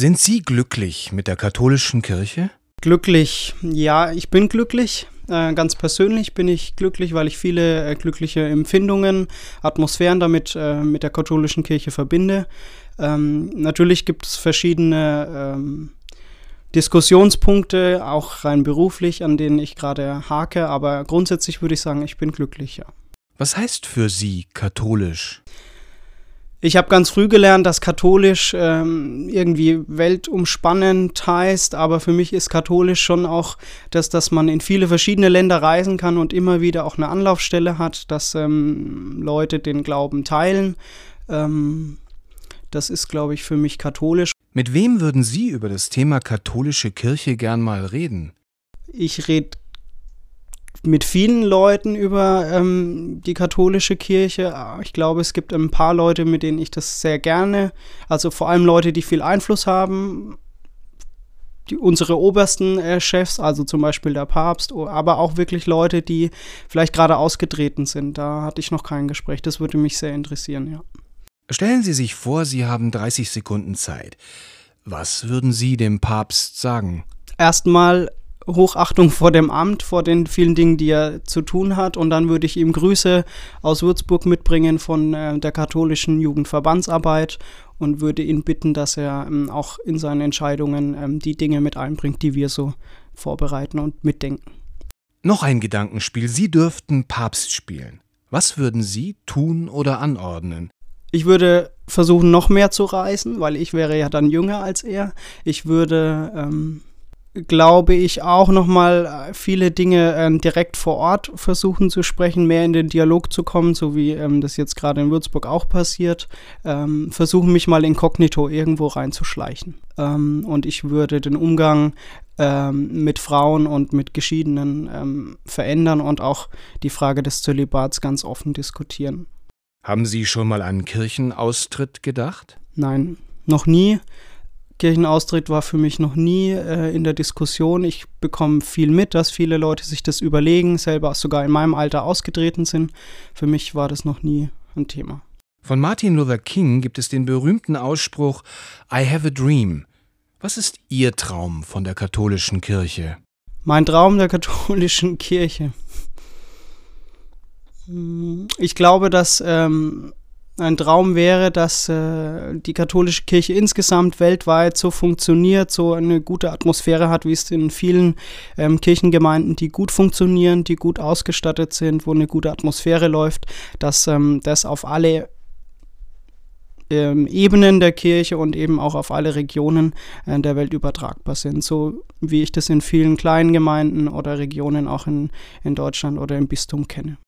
Sind Sie glücklich mit der katholischen Kirche? Glücklich, ja, ich bin glücklich. Äh, ganz persönlich bin ich glücklich, weil ich viele äh, glückliche Empfindungen, Atmosphären damit äh, mit der katholischen Kirche verbinde. Ähm, natürlich gibt es verschiedene ähm, Diskussionspunkte, auch rein beruflich, an denen ich gerade hake, aber grundsätzlich würde ich sagen, ich bin glücklich, ja. Was heißt für Sie katholisch? Ich habe ganz früh gelernt, dass katholisch ähm, irgendwie weltumspannend heißt, aber für mich ist katholisch schon auch, dass, dass man in viele verschiedene Länder reisen kann und immer wieder auch eine Anlaufstelle hat, dass ähm, Leute den Glauben teilen. Ähm, das ist, glaube ich, für mich katholisch. Mit wem würden Sie über das Thema katholische Kirche gern mal reden? Ich rede mit vielen Leuten über ähm, die katholische Kirche. Ich glaube, es gibt ein paar Leute, mit denen ich das sehr gerne, also vor allem Leute, die viel Einfluss haben, die, unsere obersten äh, Chefs, also zum Beispiel der Papst, aber auch wirklich Leute, die vielleicht gerade ausgetreten sind. Da hatte ich noch kein Gespräch. Das würde mich sehr interessieren, ja. Stellen Sie sich vor, Sie haben 30 Sekunden Zeit. Was würden Sie dem Papst sagen? Erstmal Hochachtung vor dem Amt, vor den vielen Dingen, die er zu tun hat. Und dann würde ich ihm Grüße aus Würzburg mitbringen von äh, der katholischen Jugendverbandsarbeit und würde ihn bitten, dass er ähm, auch in seinen Entscheidungen ähm, die Dinge mit einbringt, die wir so vorbereiten und mitdenken. Noch ein Gedankenspiel. Sie dürften Papst spielen. Was würden Sie tun oder anordnen? Ich würde versuchen, noch mehr zu reisen, weil ich wäre ja dann jünger als er. Ich würde ähm, glaube ich, auch nochmal äh, viele Dinge ähm, direkt vor Ort versuchen zu sprechen, mehr in den Dialog zu kommen, so wie ähm, das jetzt gerade in Würzburg auch passiert. Ähm, versuchen mich mal inkognito irgendwo reinzuschleichen. Ähm, und ich würde den Umgang ähm, mit Frauen und mit Geschiedenen ähm, verändern und auch die Frage des Zölibats ganz offen diskutieren. Haben Sie schon mal an Kirchenaustritt gedacht? Nein, noch nie. Kirchenaustritt war für mich noch nie äh, in der Diskussion. Ich bekomme viel mit, dass viele Leute sich das überlegen, selber sogar in meinem Alter ausgetreten sind. Für mich war das noch nie ein Thema. Von Martin Luther King gibt es den berühmten Ausspruch I have a dream. Was ist Ihr Traum von der katholischen Kirche? Mein Traum der katholischen Kirche. Hm, ich glaube, dass ähm, ein Traum wäre, dass äh, die katholische Kirche insgesamt weltweit so funktioniert, so eine gute Atmosphäre hat, wie es in vielen ähm, Kirchengemeinden, die gut funktionieren, die gut ausgestattet sind, wo eine gute Atmosphäre läuft, dass ähm, das auf alle ähm, Ebenen der Kirche und eben auch auf alle Regionen äh, der Welt übertragbar sind. So wie ich das in vielen kleinen Gemeinden oder Regionen auch in, in Deutschland oder im Bistum kenne.